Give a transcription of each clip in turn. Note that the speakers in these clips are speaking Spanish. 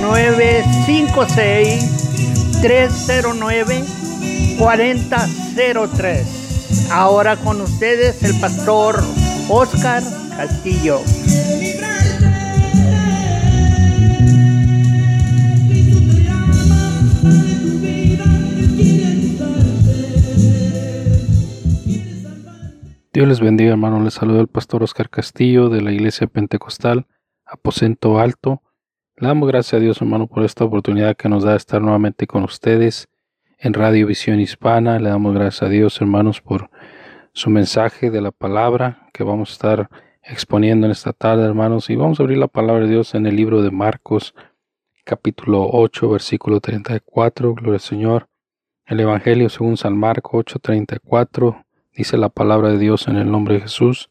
956-309-4003. Ahora con ustedes el pastor Oscar Castillo. Dios les bendiga, hermano. Les saluda el pastor Oscar Castillo de la Iglesia Pentecostal, Aposento Alto. Le damos gracias a Dios, hermano, por esta oportunidad que nos da de estar nuevamente con ustedes en Radio Visión Hispana. Le damos gracias a Dios, hermanos, por su mensaje de la palabra que vamos a estar exponiendo en esta tarde, hermanos. Y vamos a abrir la palabra de Dios en el libro de Marcos, capítulo 8, versículo 34. Gloria al Señor. El Evangelio según San Marco 8, 34 dice la palabra de Dios en el nombre de Jesús,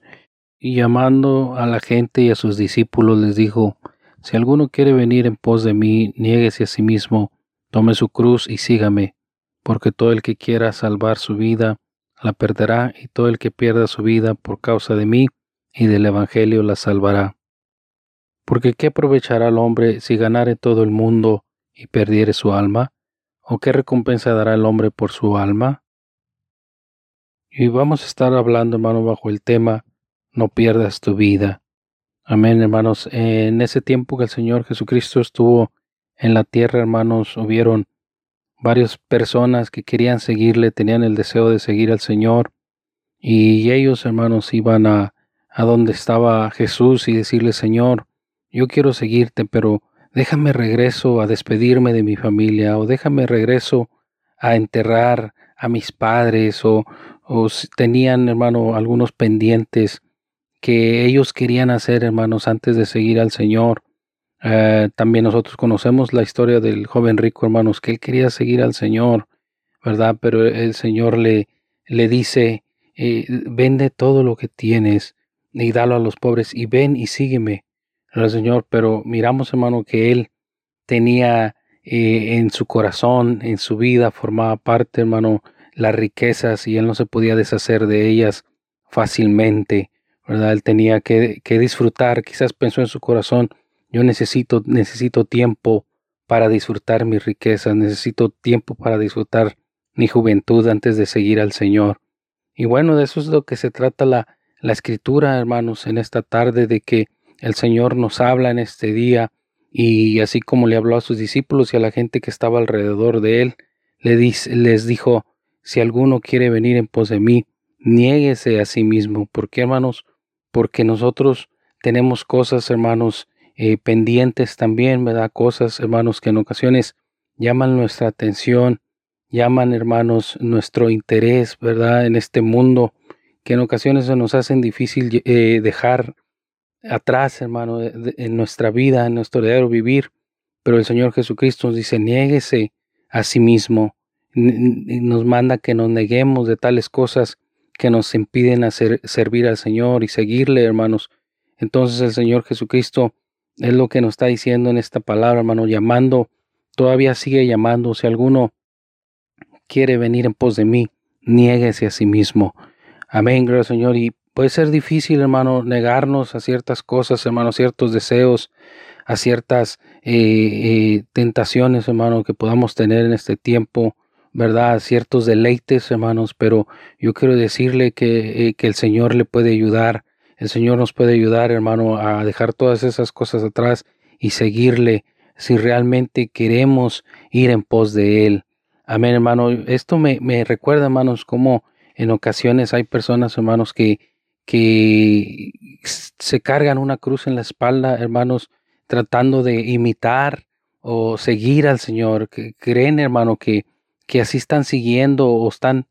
y llamando a la gente y a sus discípulos les dijo, si alguno quiere venir en pos de mí, niéguese a sí mismo, tome su cruz y sígame, porque todo el que quiera salvar su vida, la perderá, y todo el que pierda su vida por causa de mí y del Evangelio la salvará. Porque ¿qué aprovechará el hombre si ganare todo el mundo y perdiere su alma? ¿O qué recompensa dará el hombre por su alma? Y vamos a estar hablando, hermano, bajo el tema No pierdas tu vida. Amén, hermanos. En ese tiempo que el Señor Jesucristo estuvo en la tierra, hermanos, hubieron varias personas que querían seguirle, tenían el deseo de seguir al Señor. Y ellos, hermanos, iban a, a donde estaba Jesús y decirle, Señor, yo quiero seguirte, pero déjame regreso a despedirme de mi familia, o déjame regreso a enterrar a mis padres, o, o tenían, hermano, algunos pendientes que ellos querían hacer, hermanos, antes de seguir al Señor. Eh, también nosotros conocemos la historia del joven rico, hermanos, que él quería seguir al Señor, ¿verdad? Pero el Señor le, le dice, eh, vende todo lo que tienes y dalo a los pobres y ven y sígueme, el Señor. Pero miramos, hermano, que él tenía eh, en su corazón, en su vida, formaba parte, hermano, las riquezas y él no se podía deshacer de ellas fácilmente, Él tenía que, disfrutar, quizás pensó en su corazón, yo necesito, necesito tiempo para disfrutar mis riquezas, necesito tiempo para disfrutar mi juventud antes de seguir al Señor. Y bueno, de eso es lo que se trata la, escritura, hermanos, en esta tarde, de que el Señor nos habla en este día, y así como le habló a sus discípulos y a la gente que estaba alrededor de él, le les dijo, si alguno quiere venir en pos de mí, niéguese a sí mismo. ¿Por qué, hermanos? Porque nosotros tenemos cosas, hermanos, eh, pendientes también, ¿verdad? Cosas, hermanos, que en ocasiones llaman nuestra atención, llaman, hermanos, nuestro interés, ¿verdad? En este mundo, que en ocasiones se nos hacen difícil eh, dejar atrás, hermano, en nuestra vida, en nuestro diario vivir. Pero el Señor Jesucristo nos dice, niéguese a sí mismo, nos manda que nos neguemos de tales cosas que nos impiden hacer, servir al Señor y seguirle, hermanos. Entonces el Señor Jesucristo es lo que nos está diciendo en esta palabra, hermano, llamando, todavía sigue llamando. Si alguno quiere venir en pos de mí, niéguese a sí mismo. Amén, gracias Señor. Y puede ser difícil, hermano, negarnos a ciertas cosas, hermano, ciertos deseos, a ciertas eh, eh, tentaciones, hermano, que podamos tener en este tiempo ¿verdad? Ciertos deleites, hermanos, pero yo quiero decirle que, eh, que, el Señor le puede ayudar, el Señor nos puede ayudar, hermano, a dejar todas esas cosas atrás y seguirle si realmente queremos ir en pos de Él. Amén, hermano. Esto me, me recuerda, hermanos, como en ocasiones hay personas, hermanos, que, que se cargan una cruz en la espalda, hermanos, tratando de imitar o seguir al Señor, que creen, hermano, que, que así están siguiendo o están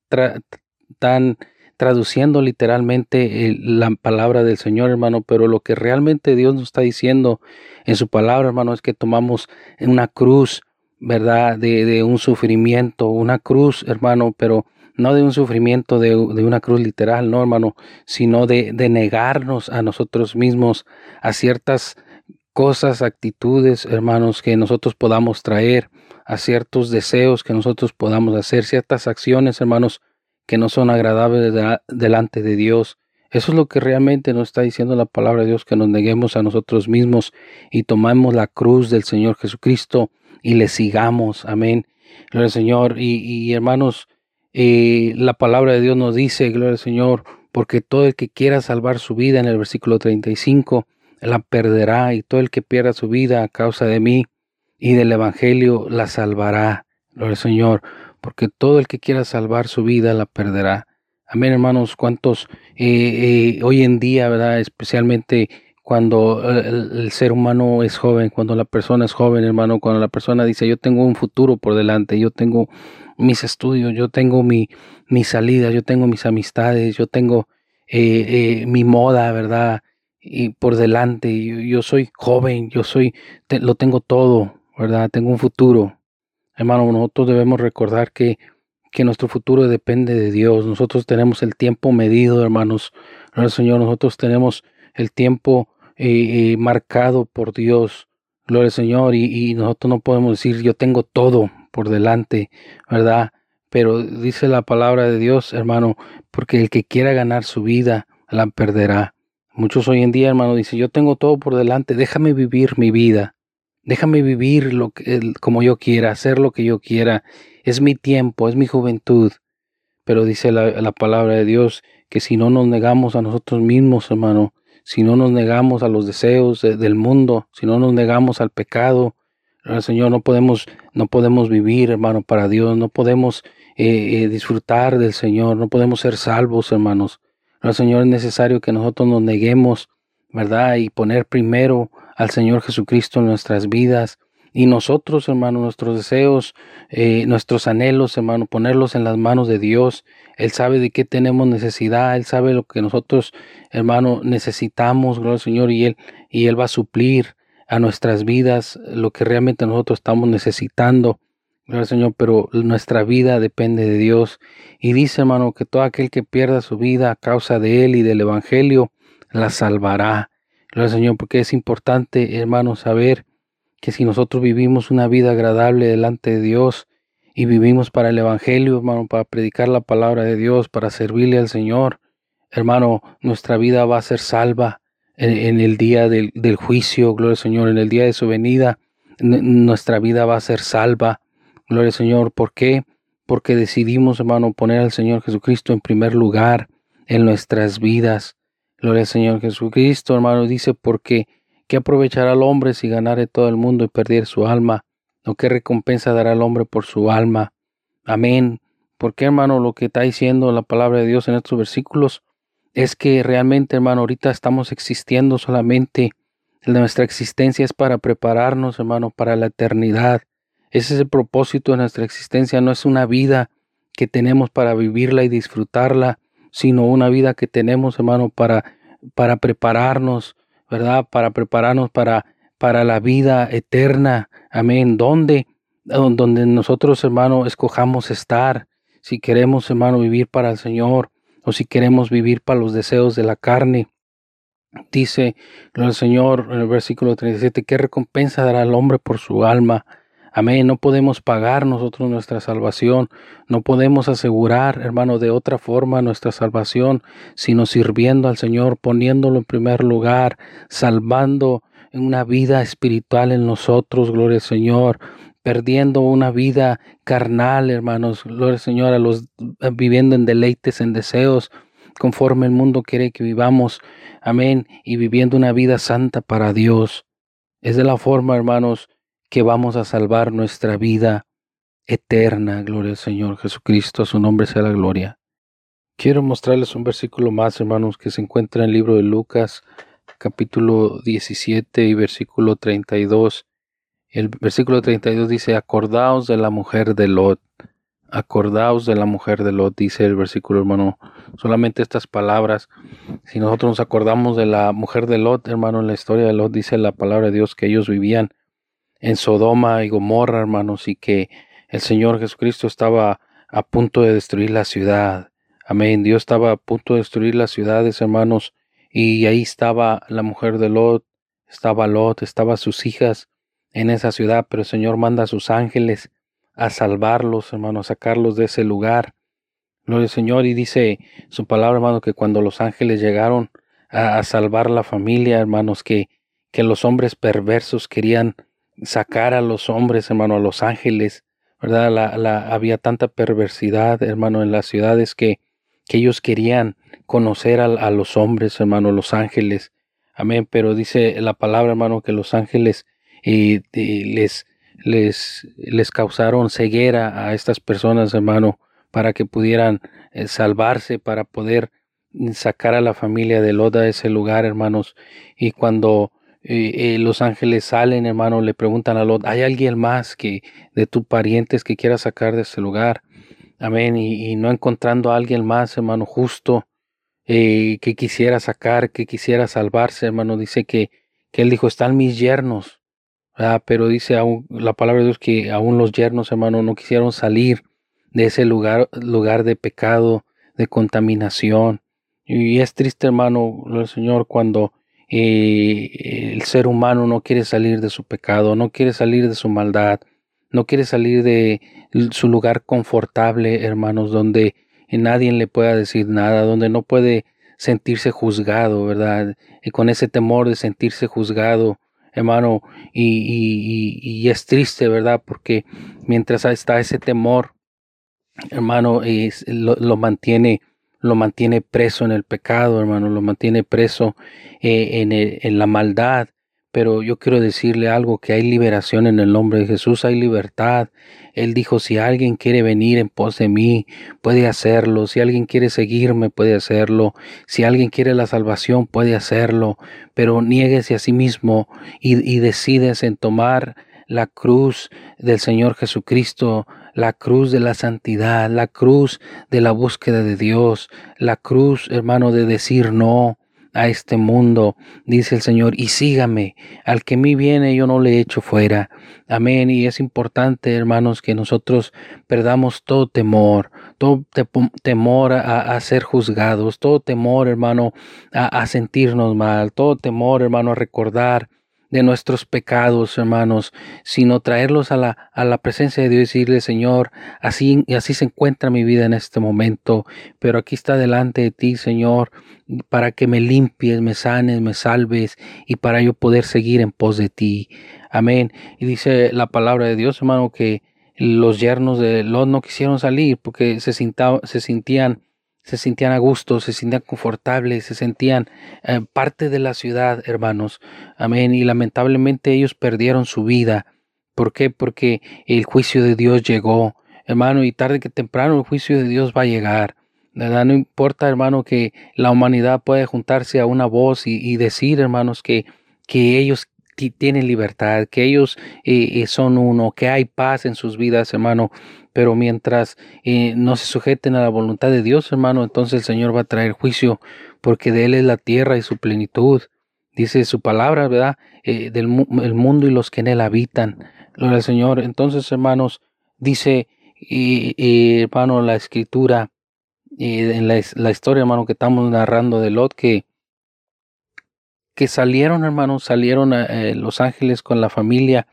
tan traduciendo literalmente la palabra del Señor, hermano, pero lo que realmente Dios nos está diciendo en su palabra, hermano, es que tomamos una cruz, ¿verdad? De, de un sufrimiento, una cruz, hermano, pero no de un sufrimiento de, de, una cruz literal, no, hermano, sino de, de negarnos a nosotros mismos, a ciertas cosas, actitudes, hermanos, que nosotros podamos traer, a ciertos deseos que nosotros podamos hacer, ciertas acciones, hermanos, que no son agradables delante de Dios. Eso es lo que realmente nos está diciendo la palabra de Dios, que nos neguemos a nosotros mismos y tomemos la cruz del Señor Jesucristo y le sigamos. Amén. Gloria al Señor. Y, hermanos, eh, la palabra de Dios nos dice, gloria al Señor, porque todo el que quiera salvar su vida, en el versículo 35, la perderá, y todo el que pierda su vida a causa de mí y del Evangelio la salvará. Gloria al Señor, porque todo el que quiera salvar su vida la perderá. Amén, hermanos, cuántos eh, eh, hoy en día, ¿verdad? Especialmente cuando el, ser humano es joven, cuando la persona es joven, hermano, cuando la persona dice, yo tengo un futuro por delante, yo tengo mis estudios, yo tengo mi, mi salida, yo tengo mis amistades, yo tengo eh, mi moda, ¿verdad? Y por delante, yo, yo soy joven, yo soy, lo tengo todo, ¿verdad? Tengo un futuro. Hermano, nosotros debemos recordar que, que nuestro futuro depende de Dios. Nosotros tenemos el tiempo medido, hermanos. Gloria Señor, nosotros tenemos el tiempo eh, eh, marcado por Dios. Gloria al Señor. Y, y nosotros no podemos decir, yo tengo todo por delante, ¿verdad? Pero dice la palabra de Dios, hermano, porque el que quiera ganar su vida, la perderá. Muchos hoy en día, hermano, dicen, yo tengo todo por delante, déjame vivir mi vida. Déjame vivir lo que, como yo quiera, hacer lo que yo quiera. Es mi tiempo, es mi juventud. Pero dice la, palabra de Dios que si no nos negamos a nosotros mismos, hermano, si no nos negamos a los deseos del mundo, si no nos negamos al pecado, Señor, no podemos, no podemos vivir, hermano, para Dios, no podemos eh, eh, disfrutar del Señor, no podemos ser salvos, hermanos. Señor, es necesario que nosotros nos neguemos, ¿verdad? Y poner primero al Señor Jesucristo en nuestras vidas. Y nosotros, hermano, nuestros deseos, eh, nuestros anhelos, hermano, ponerlos en las manos de Dios. Él sabe de qué tenemos necesidad, Él sabe lo que nosotros, hermano, necesitamos, gloria al Señor, y Él, y Él va a suplir a nuestras vidas lo que realmente nosotros estamos necesitando. Gloria al Señor, pero nuestra vida depende de Dios. Y dice, hermano, que todo aquel que pierda su vida a causa de Él y del Evangelio, la salvará. Gloria Señor, porque es importante, hermanos, saber que si nosotros vivimos una vida agradable delante de Dios y vivimos para el Evangelio, hermano, para predicar la palabra de Dios, para servirle al Señor, hermano, nuestra vida va a ser salva en, el día del, juicio, gloria al Señor, en el día de su venida, nuestra vida va a ser salva, gloria al Señor. ¿Por qué? Porque decidimos, hermano, poner al Señor Jesucristo en primer lugar en nuestras vidas. Gloria al Señor Jesucristo, hermano, dice, porque ¿qué aprovechará el hombre si ganare todo el mundo y perdiere su alma? ¿O qué recompensa dará el hombre por su alma? Amén. Porque, hermano, lo que está diciendo la palabra de Dios en estos versículos es que realmente, hermano, ahorita estamos existiendo solamente. Nuestra existencia es para prepararnos, hermano, para la eternidad. Ese es el propósito de nuestra existencia. No es una vida que tenemos para vivirla y disfrutarla, sino una vida que tenemos, hermano, para, para prepararnos, ¿verdad? Para prepararnos para, para la vida eterna. Amén. ¿Dónde? Donde nosotros, hermano, escojamos estar. Si queremos, hermano, vivir para el Señor o si queremos vivir para los deseos de la carne. Dice el Señor en el versículo 37, ¿qué recompensa dará al hombre por su alma? Amén. No podemos pagar nosotros nuestra salvación. No podemos asegurar, hermano, de otra forma nuestra salvación, sino sirviendo al Señor, poniéndolo en primer lugar, salvando una vida espiritual en nosotros, gloria al Señor, perdiendo una vida carnal, hermanos, gloria al Señor, a los viviendo en deleites, en deseos, conforme el mundo quiere que vivamos. Amén. Y viviendo una vida santa para Dios. Es de la forma, hermanos, que vamos a salvar nuestra vida eterna. Gloria al Señor Jesucristo, a su nombre sea la gloria. Quiero mostrarles un versículo más, hermanos, que se encuentra en el libro de Lucas, capítulo 17 y versículo 32. El versículo 32 dice, acordaos de la mujer de Lot. acordaos de la mujer de Lot, dice el versículo hermano, solamente estas palabras, si nosotros nos acordamos de la mujer de Lot, hermano, en la historia de Lot dice la palabra de Dios que ellos vivían en Sodoma y Gomorra, hermanos, y que el Señor Jesucristo estaba a punto de destruir la ciudad. Amén. Dios estaba a punto de destruir las ciudades, hermanos, y ahí estaba la mujer de Lot, estaba Lot, estaba sus hijas en esa ciudad, pero el Señor manda a sus ángeles a salvarlos, hermano, a sacarlos de ese lugar. Gloria al Señor, y dice su palabra, hermano, que cuando los ángeles llegaron a, salvar la familia, hermanos, que, que los hombres perversos querían sacar a los hombres, hermano, a los ángeles, ¿verdad? La, la, había tanta perversidad, hermano, en las ciudades que, que ellos querían conocer a, a, los hombres, hermano, los ángeles. Amén. Pero dice la palabra, hermano, que los ángeles y, les, les, les causaron ceguera a estas personas, hermano, para que pudieran eh, salvarse, para poder sacar a la familia de Loda de ese lugar, hermanos. Y cuando eh, eh, los ángeles salen, hermano, le preguntan a Lot, ¿hay alguien más que de tus parientes que quiera sacar de ese lugar? Amén. Y, no encontrando a alguien más, hermano, justo, que quisiera sacar, que quisiera salvarse, hermano, dice que, que él dijo, están mis yernos, Ah, pero dice la palabra de Dios que aún los yernos, hermano, no quisieron salir de ese lugar, lugar de pecado, de contaminación. Y es triste, hermano, el Señor, cuando eh, el ser humano no quiere salir de su pecado, no quiere salir de su maldad, no quiere salir de su lugar confortable, hermanos, donde nadie le pueda decir nada, donde no puede sentirse juzgado, ¿verdad? Y con ese temor de sentirse juzgado, hermano, y, es triste, ¿verdad? Porque mientras está ese temor, hermano, lo, mantiene lo mantiene preso en el pecado, hermano, lo mantiene preso eh, en, la maldad, pero yo quiero decirle algo, que hay liberación en el nombre de Jesús, hay libertad. Él dijo, si alguien quiere venir en pos de mí, puede hacerlo. Si alguien quiere seguirme, puede hacerlo. Si alguien quiere la salvación, puede hacerlo. Pero niéguese a sí mismo y, y decides en tomar la cruz del Señor Jesucristo, la cruz de la santidad, la cruz de la búsqueda de Dios, la cruz, hermano, de decir no, a este mundo, dice el Señor, y sígame, al que mí viene yo no le echo fuera. Amén. Y es importante, hermanos, que nosotros perdamos todo temor, todo temor a, ser juzgados, todo temor, hermano, a, a sentirnos mal, todo temor, hermano, a recordar de nuestros pecados, hermanos, sino traerlos a la, a la presencia de Dios y decirle, Señor, así, así se encuentra mi vida en este momento, pero aquí está delante de ti, Señor, para que me limpies, me sanes, me salves y para yo poder seguir en pos de ti. Amén. Y dice la palabra de Dios, hermano, que los yernos de Lot no quisieron salir porque se, se sentían se sentían a gusto, se sentían confortables, se sentían eh, parte de la ciudad, hermanos. Amén. Y lamentablemente ellos perdieron su vida. ¿Por qué? Porque el juicio de Dios llegó, hermano, y tarde que temprano el juicio de Dios va a llegar. ¿verdad? No importa, hermano, que la humanidad pueda juntarse a una voz y, decir, hermanos, que, que ellos tienen libertad, que ellos eh, eh, son uno, que hay paz en sus vidas, hermano. Pero mientras eh, no se sujeten a la voluntad de Dios, hermano, entonces el Señor va a traer juicio, porque de Él es la tierra y su plenitud. Dice su palabra, ¿verdad? del el mundo y los que en Él habitan. Gloria al Señor. Entonces, hermanos, dice, hermano, la escritura, en la historia, hermano, que estamos narrando de Lot, que que salieron, hermanos, salieron a, eh, los ángeles con la familia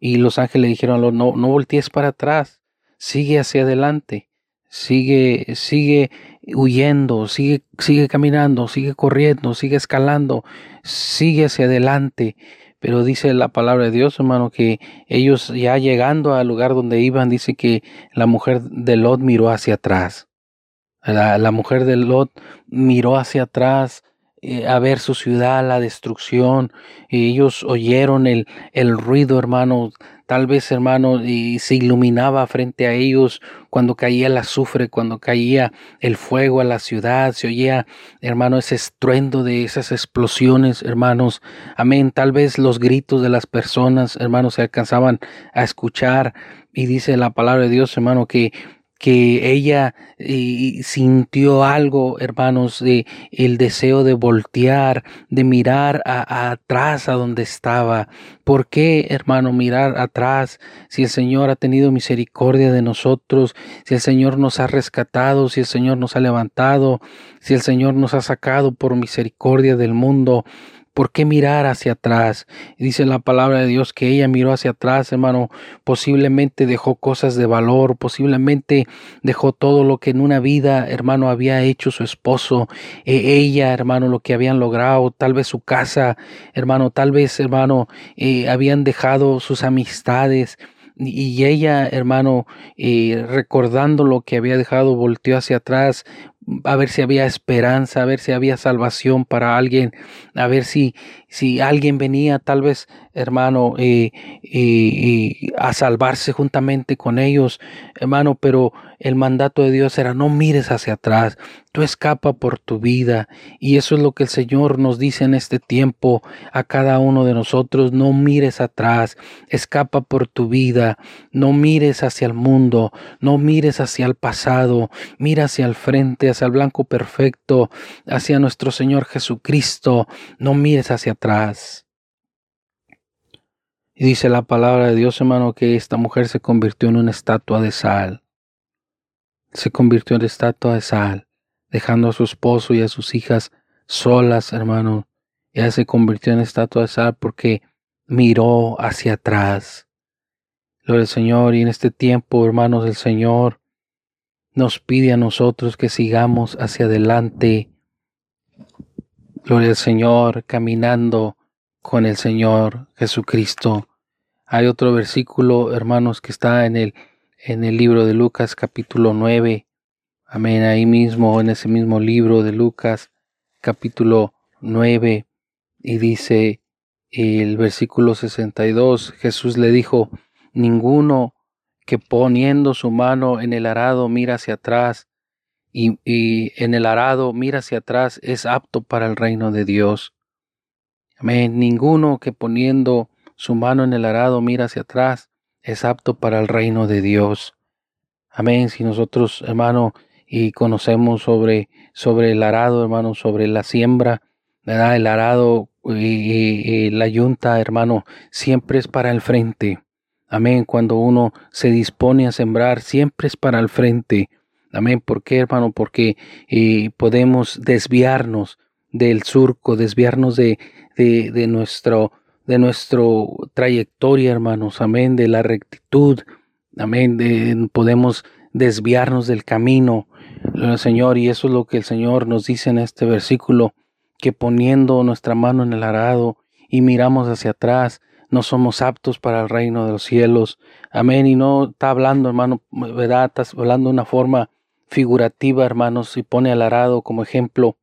y los ángeles dijeron, no, no voltees para atrás, sigue hacia adelante, sigue, sigue huyendo, sigue, sigue caminando, sigue corriendo, sigue escalando, sigue hacia adelante. Pero dice la palabra de Dios, hermano, que ellos ya llegando al lugar donde iban, dice que la mujer de Lot miró hacia atrás. La, la mujer de Lot miró hacia atrás eh, a ver su ciudad, la destrucción. Y ellos oyeron el, el ruido, hermano. Tal vez, hermano, y se iluminaba frente a ellos cuando caía el azufre, cuando caía el fuego a la ciudad. Se oía, hermano, ese estruendo de esas explosiones, hermanos. Amén. Tal vez los gritos de las personas, hermanos, se alcanzaban a escuchar. Y dice la palabra de Dios, hermano, que que ella eh, sintió algo, hermanos, de el deseo de voltear, de mirar atrás a donde estaba. ¿Por qué, hermano, mirar atrás si el Señor ha tenido misericordia de nosotros, si el Señor nos ha rescatado, si el Señor nos ha levantado, si el Señor nos ha sacado por misericordia del mundo? ¿Por qué mirar hacia atrás? Dice la palabra de Dios que ella miró hacia atrás, hermano. Posiblemente dejó cosas de valor, posiblemente dejó todo lo que en una vida, hermano, había hecho su esposo, e ella, hermano, lo que habían logrado, tal vez su casa, hermano, tal vez, hermano, eh, habían dejado sus amistades. Y ella, hermano, eh, recordando lo que había dejado, volteó hacia atrás, a ver si había esperanza, a ver si había salvación para alguien, a ver si, si alguien venía tal vez, hermano, eh, a salvarse juntamente con ellos, hermano, pero el mandato de Dios era no mires hacia atrás, tú escapa por tu vida. Y eso es lo que el Señor nos dice en este tiempo a cada uno de nosotros, no mires atrás, escapa por tu vida, no mires hacia el mundo, no mires hacia el pasado, mira hacia el frente, hacia el blanco perfecto, hacia nuestro Señor Jesucristo, no mires hacia atrás. Y dice la palabra de Dios, hermano, que esta mujer se convirtió en una estatua de sal. Se convirtió en estatua de sal, dejando a su esposo y a sus hijas solas, hermano. Ella se convirtió en estatua de sal porque miró hacia atrás. Gloria al Señor, y en este tiempo, hermanos, el Señor nos pide a nosotros que sigamos hacia adelante. Gloria al Señor, caminando con el Señor Jesucristo. Hay otro versículo, hermanos, que está en el, en el libro de Lucas capítulo 9. Amén, ahí mismo, en ese mismo libro de Lucas capítulo 9. Y dice el versículo 62, Jesús le dijo, ninguno que poniendo su mano en el arado mira hacia atrás y, y en el arado mira hacia atrás es apto para el reino de Dios. Amén. Ninguno que poniendo su mano en el arado mira hacia atrás es apto para el reino de Dios. Amén. Si nosotros, hermano, y conocemos sobre, sobre el arado, hermano, sobre la siembra, ¿verdad? El arado y, la yunta, hermano, siempre es para el frente. Amén. Cuando uno se dispone a sembrar, siempre es para el frente. Amén. ¿Por qué, hermano? Porque eh, podemos desviarnos del surco, desviarnos de, de, nuestro, de nuestro trayectoria, hermanos, amén, de la rectitud, amén, de, podemos desviarnos del camino, Señor, y eso es lo que el Señor nos dice en este versículo, que poniendo nuestra mano en el arado y miramos hacia atrás, no somos aptos para el reino de los cielos. Amén. Y no está hablando, hermano, ¿verdad? Está hablando de una forma figurativa, hermanos, y pone al arado como ejemplo,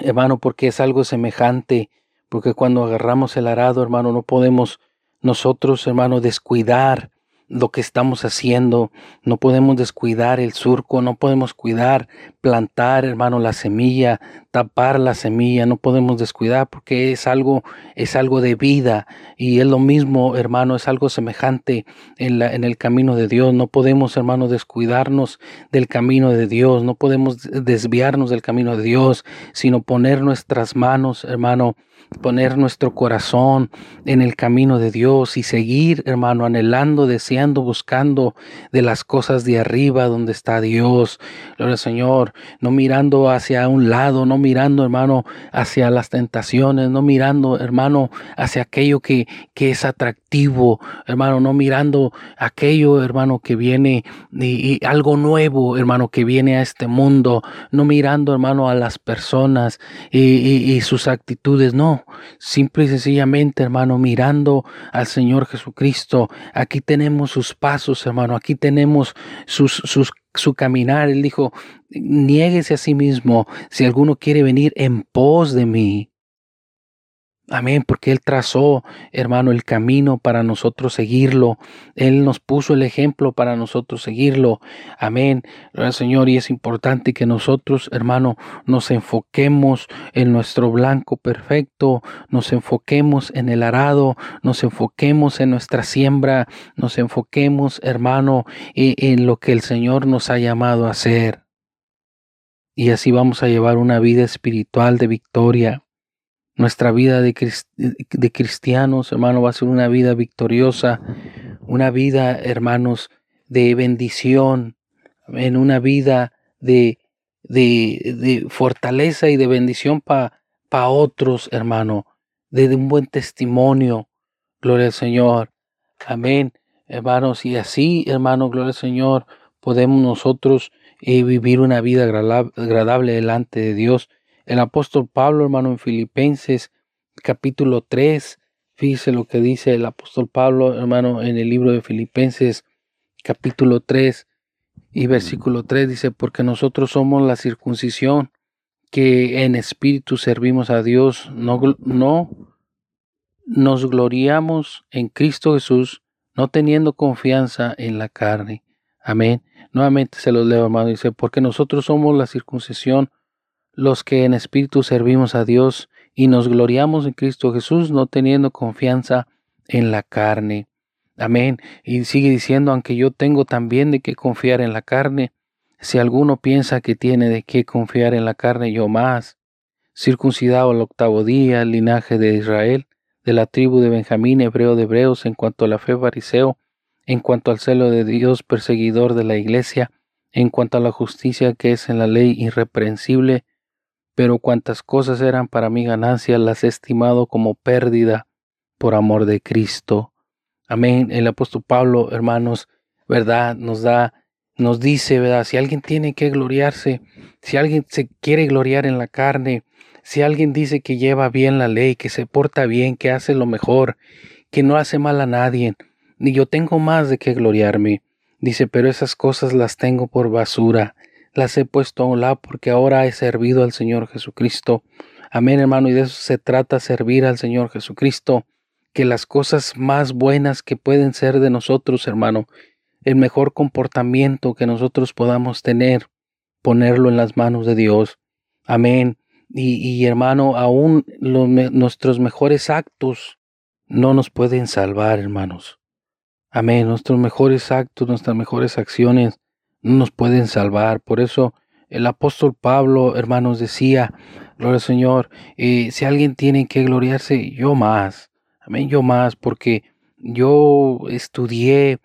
hermano, porque es algo semejante porque cuando agarramos el arado, hermano, no podemos nosotros, hermano, descuidar lo que estamos haciendo, no podemos descuidar el surco, no podemos cuidar, plantar, hermano, la semilla, tapar la semilla, no podemos descuidar porque es algo, es algo de vida y es lo mismo, hermano, es algo semejante en, la, en el camino de Dios. No podemos, hermano, descuidarnos del camino de Dios, no podemos desviarnos del camino de Dios, sino poner nuestras manos, hermano, poner nuestro corazón en el camino de Dios y seguir, hermano, anhelando, deseando, buscando de las cosas de arriba donde está Dios. Gloria al Señor, no mirando hacia un lado, no mirando, hermano, hacia las tentaciones, no mirando, hermano, hacia aquello que, que es atractivo, hermano, no mirando aquello, hermano, que viene y, algo nuevo, hermano, que viene a este mundo, no mirando, hermano, a las personas y sus actitudes, no, simple y sencillamente, hermano, mirando al Señor Jesucristo. Aquí tenemos sus pasos, hermano, aquí tenemos sus, sus su caminar. Él dijo, niéguese a sí mismo si alguno quiere venir en pos de mí. Amén, porque Él trazó, hermano, el camino para nosotros seguirlo. Él nos puso el ejemplo para nosotros seguirlo. Amén. Señor, y es importante que nosotros, hermano, nos enfoquemos en nuestro blanco perfecto, nos enfoquemos en el arado, nos enfoquemos en nuestra siembra, nos enfoquemos, hermano, e, en lo que el Señor nos ha llamado a hacer. Y así vamos a llevar una vida espiritual de victoria nuestra vida de, cristianos, hermano, va a ser una vida victoriosa, una vida, hermanos, de bendición, en una vida de, de, fortaleza y de bendición para pa otros, hermano, de, un buen testimonio. Gloria al Señor. Amén, hermanos. Y así, hermano, gloria al Señor, podemos nosotros eh, vivir una vida agradable delante de Dios el apóstol Pablo, hermano, en Filipenses capítulo 3, fíjese lo que dice el apóstol Pablo, hermano, en el libro de Filipenses capítulo 3 y versículo 3 dice, porque nosotros somos la circuncisión que en espíritu servimos a Dios, no, no nos gloriamos en Cristo Jesús, no teniendo confianza en la carne. Amén. Nuevamente se los leo, hermano. Dice, porque nosotros somos la circuncisión los que en espíritu servimos a Dios y nos gloriamos en Cristo Jesús, no teniendo confianza en la carne. Amén. Y sigue diciendo, aunque yo tengo también de qué confiar en la carne, si alguno piensa que tiene de qué confiar en la carne, yo más. Circuncidado al octavo día, el linaje de Israel, de la tribu de Benjamín, hebreo de hebreos, en cuanto a la fe fariseo, en cuanto al celo de Dios, perseguidor de la iglesia, en cuanto a la justicia que es en la ley irreprensible, pero cuantas cosas eran para mi ganancia las he estimado como pérdida por amor de Cristo. Amén. El apóstol Pablo, hermanos, ¿verdad? Nos da, nos dice, ¿verdad? Si alguien tiene que gloriarse, si alguien se quiere gloriar en la carne, si alguien dice que lleva bien la ley, que se porta bien, que hace lo mejor, que no hace mal a nadie, ni yo tengo más de qué gloriarme. Dice, pero esas cosas las tengo por basura las he puesto a un lado porque ahora he servido al Señor Jesucristo. Amén, hermano, y de eso se trata servir al Señor Jesucristo, que las cosas más buenas que pueden ser de nosotros, hermano, el mejor comportamiento que nosotros podamos tener, ponerlo en las manos de Dios. Amén. Y, hermano, aún nuestros mejores actos no nos pueden salvar, hermanos. Amén. Nuestros mejores actos, nuestras mejores acciones no nos pueden salvar. Por eso el apóstol Pablo, hermanos, decía, gloria al Señor, eh, si alguien tiene que gloriarse, yo más. Amén, yo más, porque yo estudié, eh,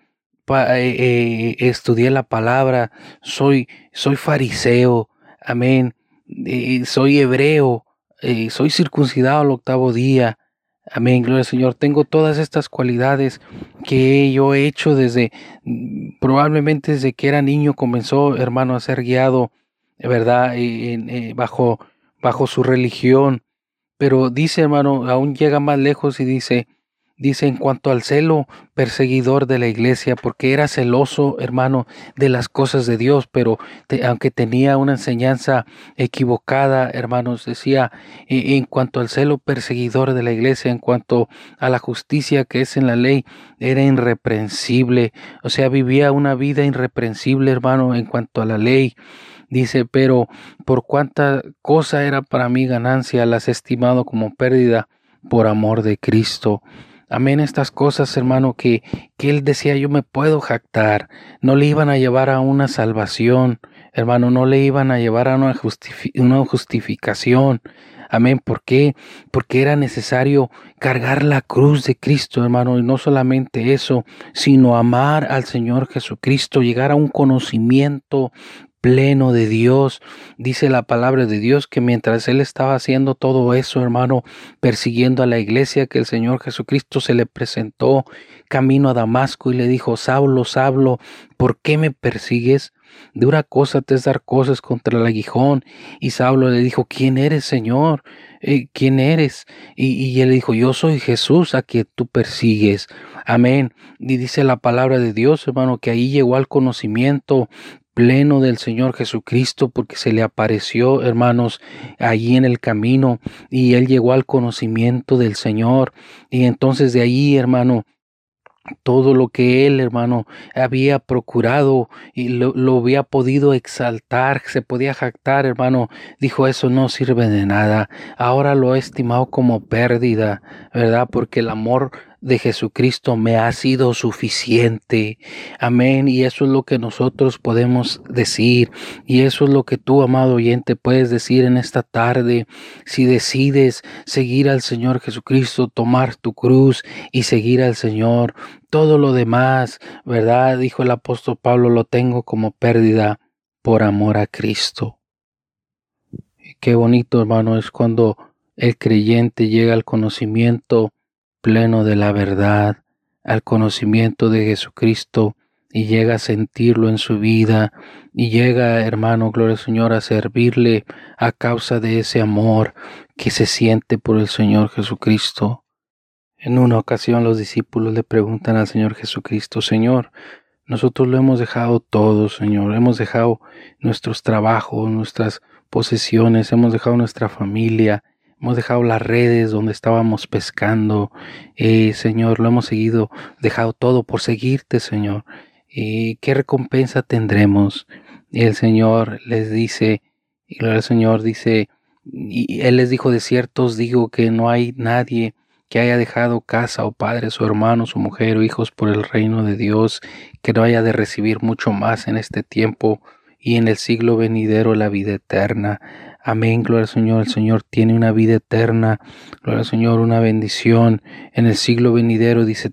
eh, estudié la palabra, soy, soy fariseo, amén, soy hebreo, soy circuncidado al octavo día, Amén, gloria al Señor. Tengo todas estas cualidades que yo he hecho desde, mm, probablemente desde que era niño comenzó, hermano, a ser guiado, ¿verdad? Eh, bajo, bajo su religión. Pero dice, hermano, aún llega más lejos y dice, Dice en cuanto al celo perseguidor de la iglesia, porque era celoso, hermano, de las cosas de Dios, pero aunque tenía una enseñanza equivocada, hermanos, decía, e, en cuanto al celo perseguidor de la iglesia, en cuanto a la justicia que es en la ley, era irreprensible, o sea, vivía una vida irreprensible, hermano, en cuanto a la ley. Dice, pero por cuánta cosa era para mí ganancia, las estimado como pérdida por amor de Cristo. Amén, estas cosas, hermano, que, que él decía, yo me puedo jactar, no le iban a llevar a una salvación, hermano, no le iban a llevar a una, una justificación. Amén, ¿por qué? Porque era necesario cargar la cruz de Cristo, hermano, y no solamente eso, sino amar al Señor Jesucristo, llegar a un conocimiento pleno de Dios. Dice la palabra de Dios que mientras él estaba haciendo todo eso, hermano, persiguiendo a la iglesia, que el Señor Jesucristo se le presentó camino a Damasco y le dijo, Saulo, Saulo, ¿por qué me persigues? Dura cosa te es dar cosas contra el aguijón. Y Saulo le dijo, ¿quién eres, Señor? Eh, ¿Quién eres? Y, y él dijo, yo soy Jesús a quien tú persigues. Amén. Y dice la palabra de Dios, hermano, que ahí llegó al conocimiento pleno del Señor Jesucristo, porque se le apareció, hermanos, allí en el camino, y él llegó al conocimiento del Señor. Y entonces de ahí, hermano, todo lo que él, hermano, había procurado y lo, lo, había podido exaltar, se podía jactar, hermano, dijo eso no sirve de nada. Ahora lo he estimado como pérdida, ¿verdad? Porque el amor de Jesucristo me ha sido suficiente. Amén. Y eso es lo que nosotros podemos decir. Y eso es lo que tú, amado oyente, puedes decir en esta tarde. Si decides seguir al Señor Jesucristo, tomar tu cruz y seguir al Señor, todo lo demás, ¿verdad? Dijo el apóstol Pablo, lo tengo como pérdida por amor a Cristo. qué bonito, hermano, es cuando el creyente llega al conocimiento pleno de la verdad, al conocimiento de Jesucristo y llega a sentirlo en su vida y llega, hermano, gloria al Señor, a servirle a causa de ese amor que se siente por el Señor Jesucristo. En una ocasión los discípulos le preguntan al Señor Jesucristo, Señor, nosotros lo hemos dejado todo, Señor, hemos dejado nuestros trabajos, nuestras posesiones, hemos dejado nuestra familia, Hemos dejado las redes donde estábamos pescando. Eh, Señor, lo hemos seguido, dejado todo por seguirte, Señor. ¿Y qué recompensa tendremos? Y el Señor les dice, y el Señor dice, y Él les dijo, de ciertos digo que no hay nadie que haya dejado casa o padres o hermanos o mujer o hijos por el reino de Dios, que no haya de recibir mucho más en este tiempo y en el siglo venidero la vida eterna. Amén, gloria al Señor. El Señor tiene una vida eterna. Gloria al Señor, una bendición. En el siglo venidero dice,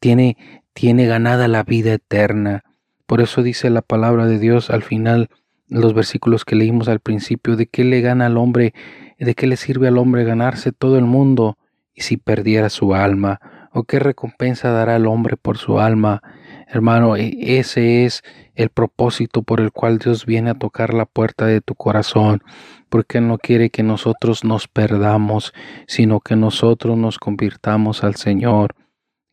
tiene, tiene ganada la vida eterna. Por eso dice la palabra de Dios al final, los versículos que leímos al principio, de qué le gana al hombre, de qué le sirve al hombre ganarse todo el mundo y si perdiera su alma, o qué recompensa dará el hombre por su alma. Hermano, e, ese es el propósito por el cual Dios viene a tocar la puerta de tu corazón, porque Él no quiere que nosotros nos perdamos, sino que nosotros nos convirtamos al Señor.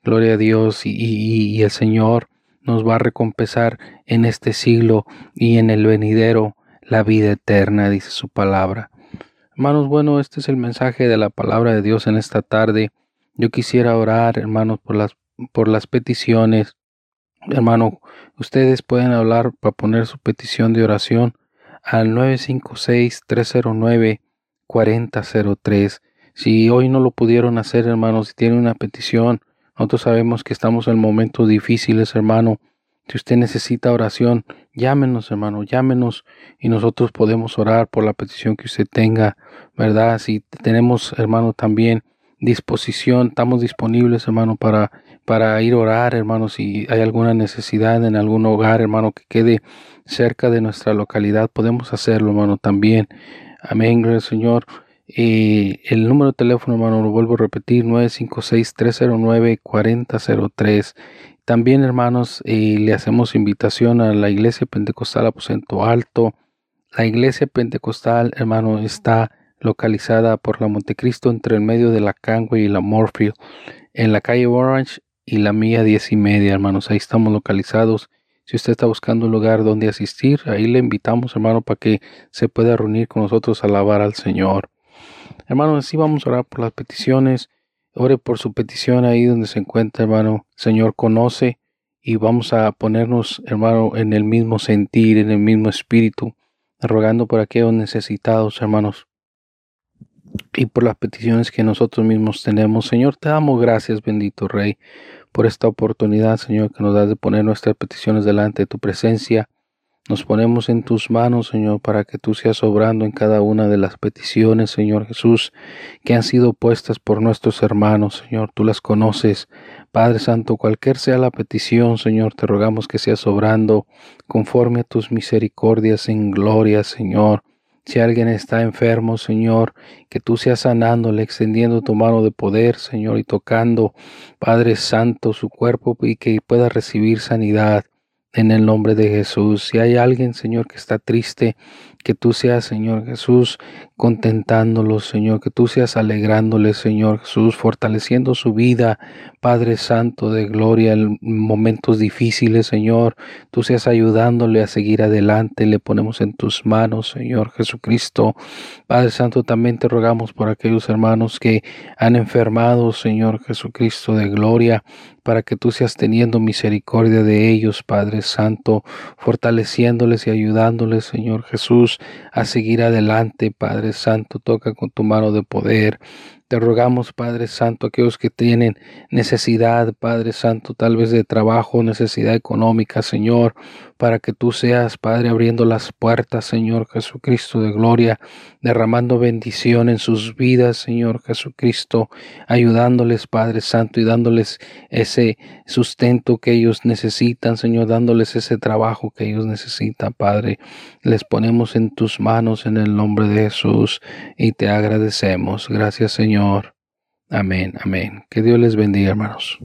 Gloria a Dios y, y, el Señor nos va a recompensar en este siglo y en el venidero la vida eterna, dice su palabra. Hermanos, bueno, este es el mensaje de la palabra de Dios en esta tarde. Yo quisiera orar, hermanos, por las, por las peticiones Hermano, ustedes pueden hablar para poner su petición de oración al 956-309-4003. Si hoy no lo pudieron hacer, hermanos, si tienen una petición, nosotros sabemos que estamos en momentos difíciles, hermano. Si usted necesita oración, llámenos, hermano, llámenos y nosotros podemos orar por la petición que usted tenga, ¿verdad? Si tenemos, hermano, también disposición, estamos disponibles, hermano, para para ir a orar, hermano, si hay alguna necesidad en algún hogar, hermano, que quede cerca de nuestra localidad, podemos hacerlo, hermano, también. Amén, gracias, Señor. Y el número de teléfono, hermano, lo vuelvo a repetir, 956-309-4003. También, hermanos, le hacemos invitación a la Iglesia Pentecostal Aposento Alto. La Iglesia Pentecostal, hermano, está localizada por la Montecristo entre el medio de la Cangway y la Morfield, en la calle Orange y la mía diez y media, hermanos. Ahí estamos localizados. Si usted está buscando un lugar donde asistir, ahí le invitamos, hermano, para que se pueda reunir con nosotros a alabar al Señor. Hermanos, así vamos a orar por las peticiones. Ore por su petición ahí donde se encuentra, hermano. Señor conoce y vamos a ponernos, hermano, en el mismo sentir, en el mismo espíritu, rogando por aquellos necesitados, hermanos y por las peticiones que nosotros mismos tenemos. Señor, te damos gracias, bendito Rey, por esta oportunidad, Señor, que nos das de poner nuestras peticiones delante de tu presencia. Nos ponemos en tus manos, Señor, para que tú seas obrando en cada una de las peticiones, Señor Jesús, que han sido puestas por nuestros hermanos, Señor. Tú las conoces. Padre Santo, cualquier sea la petición, Señor, te rogamos que seas obrando conforme a tus misericordias en gloria, Señor. Si alguien está enfermo, Señor, que tú seas sanándole, extendiendo tu mano de poder, Señor, y tocando, Padre Santo, su cuerpo y que pueda recibir sanidad. en el nombre de Jesús. Si hay alguien, Señor, que está triste, que tú seas, Señor Jesús, contentándolo, Señor, que tú seas alegrándole, Señor Jesús, fortaleciendo su vida, Padre Santo de gloria, en momentos difíciles, Señor, tú seas ayudándole a seguir adelante, le ponemos en tus manos, Señor Jesucristo. Padre Santo, también te rogamos por aquellos hermanos que han enfermado, Señor Jesucristo de gloria, para que tú seas teniendo misericordia de ellos, Padre Santo, fortaleciéndoles y ayudándoles, Señor Jesús, a seguir adelante, Padre Santo, toca con tu mano de poder. Te rogamos, Padre Santo, aquellos que tienen necesidad, Padre Santo, tal vez de trabajo, necesidad económica, Señor, para que tú seas, Padre, abriendo las puertas, Señor Jesucristo de gloria, derramando bendición en sus vidas, Señor Jesucristo, ayudándoles, Padre Santo, y dándoles ese sustento que ellos necesitan, Señor, dándoles ese trabajo que ellos necesitan, Padre. Les ponemos en tus manos en el nombre de Jesús y te agradecemos. Gracias, Amén, amén. Que Dios les bendiga, hermanos.